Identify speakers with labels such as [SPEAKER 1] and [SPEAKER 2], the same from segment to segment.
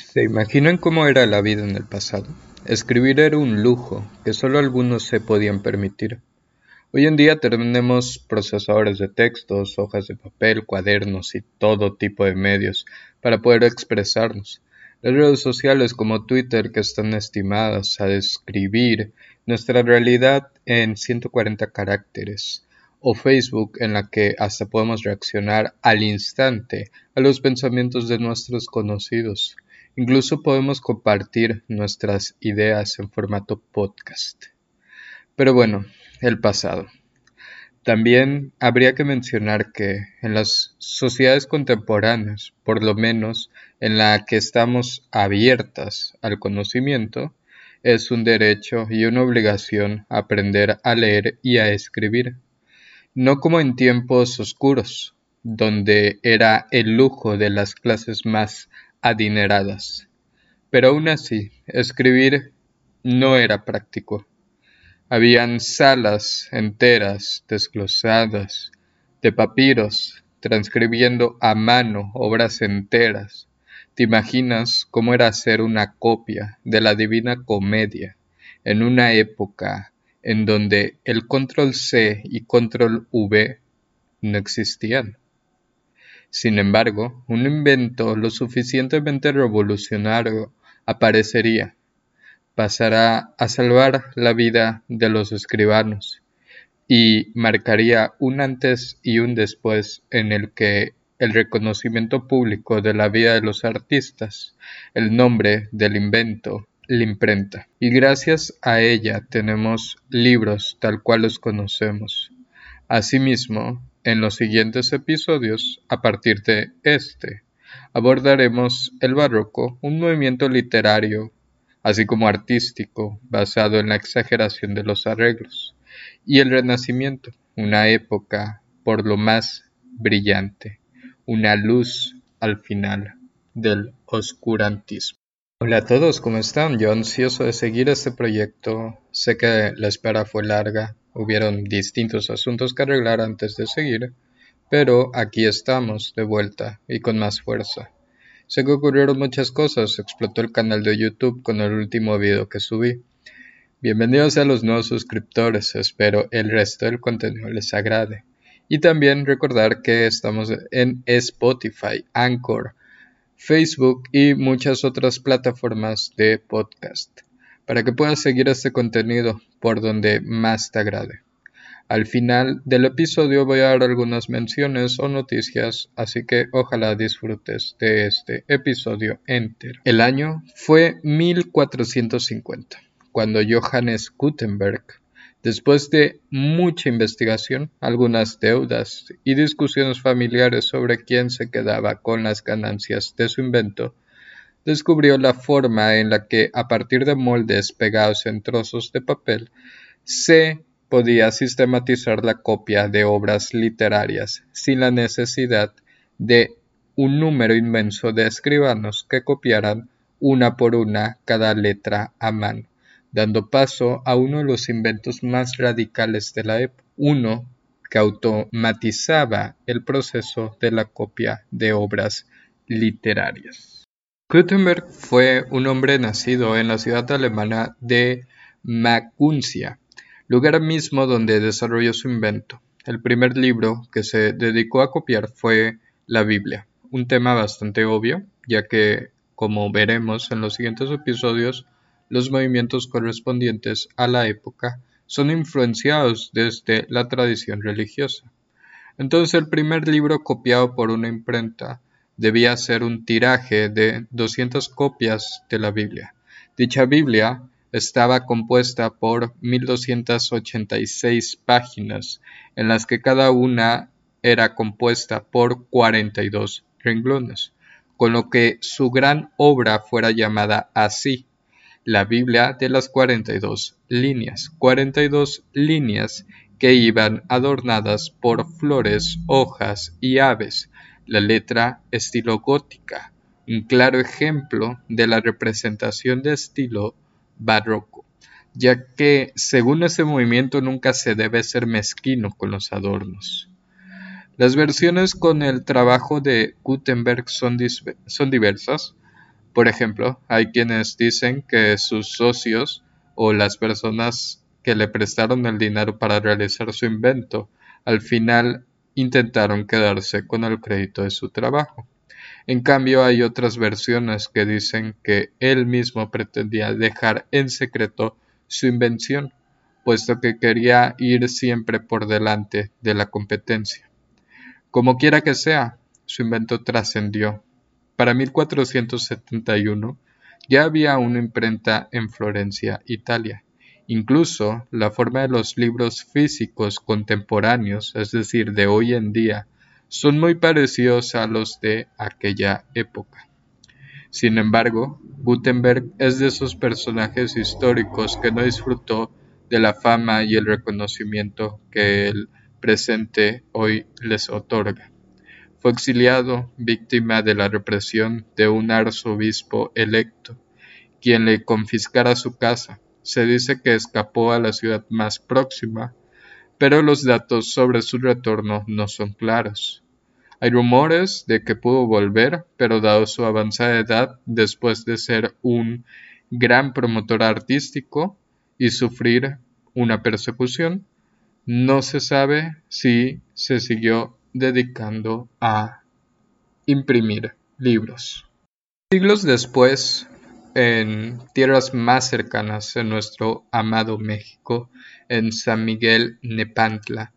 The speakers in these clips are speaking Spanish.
[SPEAKER 1] ¿Se imaginan cómo era la vida en el pasado? Escribir era un lujo que solo algunos se podían permitir. Hoy en día tenemos procesadores de textos, hojas de papel, cuadernos y todo tipo de medios para poder expresarnos. Las redes sociales como Twitter que están estimadas a describir nuestra realidad en 140 caracteres o Facebook en la que hasta podemos reaccionar al instante a los pensamientos de nuestros conocidos. Incluso podemos compartir nuestras ideas en formato podcast. Pero bueno, el pasado. También habría que mencionar que en las sociedades contemporáneas, por lo menos en la que estamos abiertas al conocimiento, es un derecho y una obligación aprender a leer y a escribir, no como en tiempos oscuros, donde era el lujo de las clases más adineradas. Pero aún así, escribir no era práctico. Habían salas enteras desglosadas de papiros, transcribiendo a mano obras enteras. ¿Te imaginas cómo era hacer una copia de la Divina Comedia en una época en donde el control C y control V no existían? Sin embargo, un invento lo suficientemente revolucionario aparecería, pasará a salvar la vida de los escribanos y marcaría un antes y un después en el que el reconocimiento público de la vida de los artistas, el nombre del invento, la imprenta. Y gracias a ella tenemos libros tal cual los conocemos. Asimismo, en los siguientes episodios, a partir de este, abordaremos el barroco, un movimiento literario, así como artístico, basado en la exageración de los arreglos, y el renacimiento, una época por lo más brillante, una luz al final del oscurantismo. Hola a todos, ¿cómo están? Yo ansioso de seguir este proyecto. Sé que la espera fue larga, hubieron distintos asuntos que arreglar antes de seguir, pero aquí estamos de vuelta y con más fuerza. Sé que ocurrieron muchas cosas, explotó el canal de YouTube con el último video que subí. Bienvenidos a los nuevos suscriptores, espero el resto del contenido les agrade. Y también recordar que estamos en Spotify, Anchor, Facebook y muchas otras plataformas de podcast, para que puedas seguir este contenido por donde más te agrade. Al final del episodio voy a dar algunas menciones o noticias, así que ojalá disfrutes de este episodio entero. El año fue 1450, cuando Johannes Gutenberg Después de mucha investigación, algunas deudas y discusiones familiares sobre quién se quedaba con las ganancias de su invento, descubrió la forma en la que, a partir de moldes pegados en trozos de papel, se podía sistematizar la copia de obras literarias sin la necesidad de un número inmenso de escribanos que copiaran una por una cada letra a mano dando paso a uno de los inventos más radicales de la época, uno que automatizaba el proceso de la copia de obras literarias. Gutenberg fue un hombre nacido en la ciudad alemana de Maguncia, lugar mismo donde desarrolló su invento. El primer libro que se dedicó a copiar fue la Biblia, un tema bastante obvio, ya que, como veremos en los siguientes episodios, los movimientos correspondientes a la época son influenciados desde la tradición religiosa. Entonces el primer libro copiado por una imprenta debía ser un tiraje de 200 copias de la Biblia. Dicha Biblia estaba compuesta por 1286 páginas, en las que cada una era compuesta por 42 renglones, con lo que su gran obra fuera llamada así, la Biblia de las 42 líneas, 42 líneas que iban adornadas por flores, hojas y aves, la letra estilo gótica, un claro ejemplo de la representación de estilo barroco, ya que según ese movimiento nunca se debe ser mezquino con los adornos. Las versiones con el trabajo de Gutenberg son, son diversas, Por ejemplo, hay quienes dicen que sus socios o las personas que le prestaron el dinero para realizar su invento al final intentaron quedarse con el crédito de su trabajo. En cambio, hay otras versiones que dicen que él mismo pretendía dejar en secreto su invención, puesto que quería ir siempre por delante de la competencia. Como quiera que sea, su invento trascendió. Para 1471 ya había una imprenta en Florencia, Italia. Incluso la forma de los libros físicos contemporáneos, es decir, de hoy en día, son muy parecidos a los de aquella época. Sin embargo, Gutenberg es de esos personajes históricos que no disfrutó de la fama y el reconocimiento que el presente hoy les otorga. Fue exiliado, víctima de la represión de un arzobispo electo, quien le confiscara su casa. Se dice que escapó a la ciudad más próxima, pero los datos sobre su retorno no son claros. Hay rumores de que pudo volver, pero dado su avanzada edad, después de ser un gran promotor artístico y sufrir una persecución, no se sabe si se siguió dedicando a imprimir libros. Siglos después, en tierras más cercanas en nuestro amado México, en San Miguel Nepantla.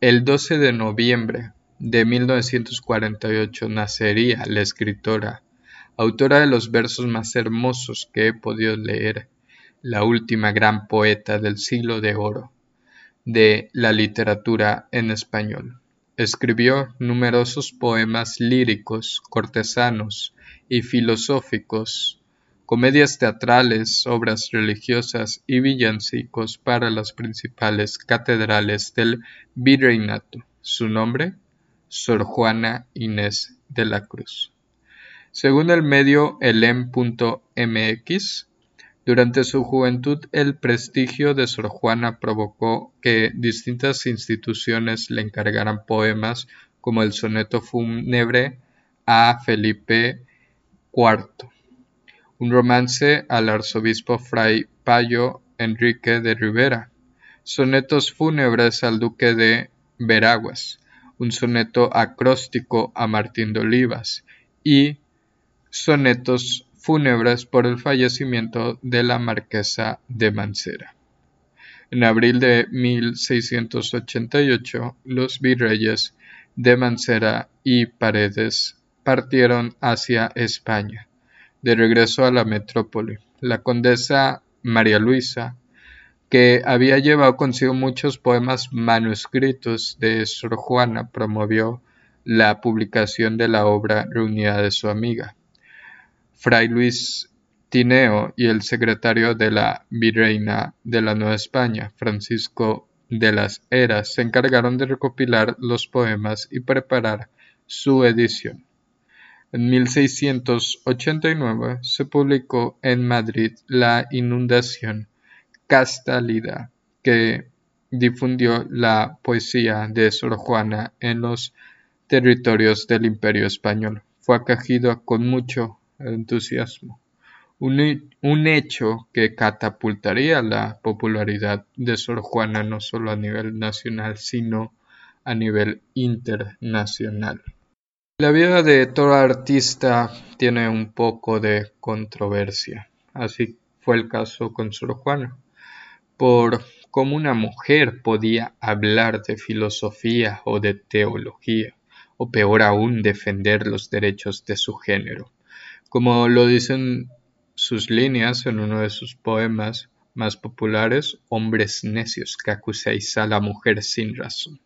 [SPEAKER 1] El 12 de noviembre de 1948 nacería la escritora, autora de los versos más hermosos que he podido leer, la última gran poeta del siglo de oro de la literatura en español. Escribió numerosos poemas líricos, cortesanos y filosóficos comedias teatrales, obras religiosas y villancicos para las principales catedrales del virreinato. Su nombre, Sor Juana Inés de la Cruz. Según el medio elem.mx, durante su juventud el prestigio de Sor Juana provocó que distintas instituciones le encargaran poemas como el soneto fúnebre a Felipe IV un romance al arzobispo fray Payo Enrique de Rivera, sonetos fúnebres al duque de Veraguas, un soneto acróstico a Martín de Olivas. Y sonetos fúnebres por el fallecimiento de la marquesa de Mancera. En abril de 1688, los virreyes de Mancera y Paredes partieron hacia España de regreso a la metrópoli. La condesa María Luisa, que había llevado consigo muchos poemas manuscritos de Sor Juana, promovió la publicación de la obra reunida de su amiga. Fray Luis Tineo y el secretario de la Virreina de la Nueva España, Francisco de las Heras, se encargaron de recopilar los poemas y preparar su edición. En 1689 se publicó en Madrid la Inundación Castálida, que difundió la poesía de Sor Juana en los territorios del Imperio Español. Fue acogido con mucho entusiasmo, un, un, hecho que catapultaría la popularidad de Sor Juana no solo a nivel nacional, sino a nivel internacional. La vida de todo artista tiene un poco de controversia. Así fue el caso con Sor Juana, por cómo una mujer podía hablar de filosofía o de teología, o peor aún defender los derechos de su género. Como lo dicen sus líneas en uno de sus poemas más populares, hombres necios que acusáis a la mujer sin razón.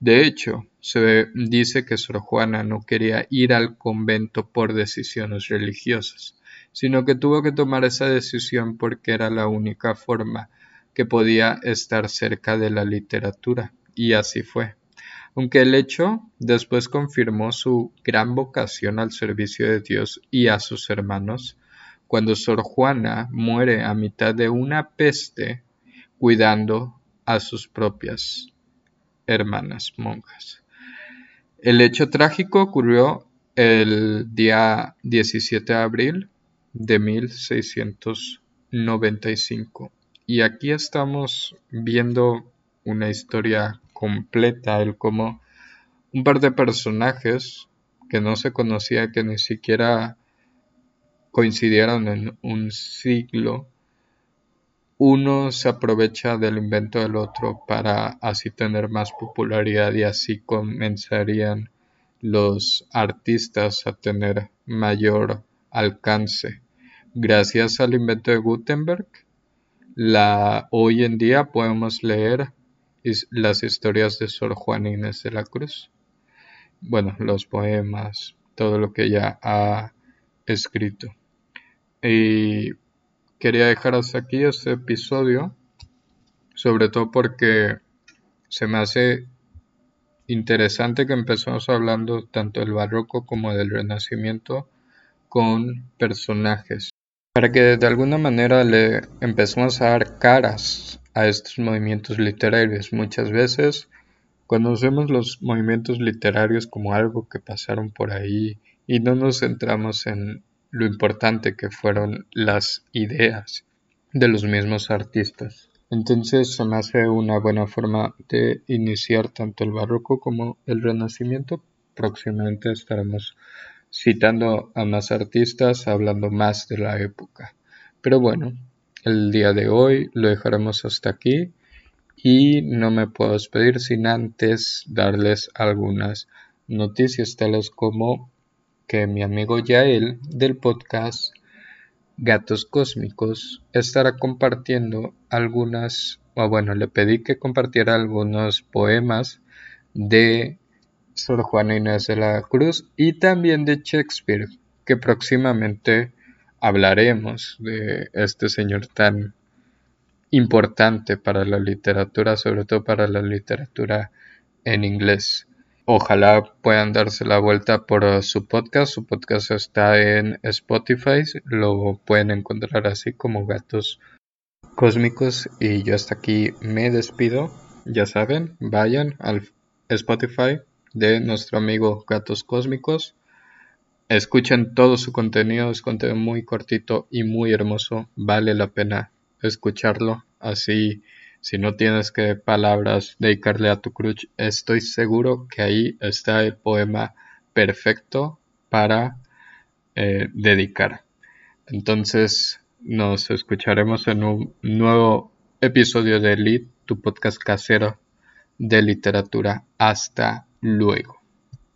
[SPEAKER 1] De hecho, se dice que Sor Juana no quería ir al convento por decisiones religiosas, sino que tuvo que tomar esa decisión porque era la única forma que podía estar cerca de la literatura, y así fue. Aunque el hecho después confirmó su gran vocación al servicio de Dios y a sus hermanos, cuando Sor Juana muere a mitad de una peste cuidando a sus propias hermanas monjas. El hecho trágico ocurrió el día 17 de abril de 1695. Y aquí estamos viendo una historia completa, el cómo un par de personajes que no se conocía, que ni siquiera coincidieron en un siglo, uno se aprovecha del invento del otro para así tener más popularidad y así comenzarían los artistas a tener mayor alcance. Gracias al invento de Gutenberg, la, hoy en día podemos leer las historias de Sor Juana Inés de la Cruz. Bueno, los poemas, todo lo que ella ha escrito. Quería dejar hasta aquí este episodio, sobre todo porque se me hace interesante que empezamos hablando tanto del barroco como del renacimiento con personajes para que de alguna manera le empecemos a dar caras a estos movimientos literarios. Muchas veces conocemos los movimientos literarios como algo que pasaron por ahí y no nos centramos en lo importante que fueron las ideas de los mismos artistas. Entonces se me hace una buena forma de iniciar tanto el barroco como el renacimiento. Próximamente estaremos citando a más artistas, hablando más de la época. Pero bueno, el día de hoy lo dejaremos hasta aquí y no me puedo despedir sin antes darles algunas noticias tales como que mi amigo Yael del podcast Gatos Cósmicos estará compartiendo algunas, o bueno, le pedí que compartiera algunos poemas de Sor Juana Inés de la Cruz y también de Shakespeare, que próximamente hablaremos de este señor tan importante para la literatura, sobre todo para la literatura en inglés. Ojalá puedan darse la vuelta por uh, su podcast. Su podcast está en Spotify. Lo pueden encontrar así como Gatos Cósmicos. Y yo hasta aquí me despido. Ya saben, vayan al Spotify de nuestro amigo Gatos Cósmicos. Escuchen todo su contenido. Es contenido muy cortito y muy hermoso. Vale la pena escucharlo. Así si no tienes que palabras dedicarle a tu crush, estoy seguro que ahí está el poema perfecto para eh, dedicar. Entonces nos escucharemos en un nuevo episodio de Lit, tu podcast casero de literatura. Hasta luego.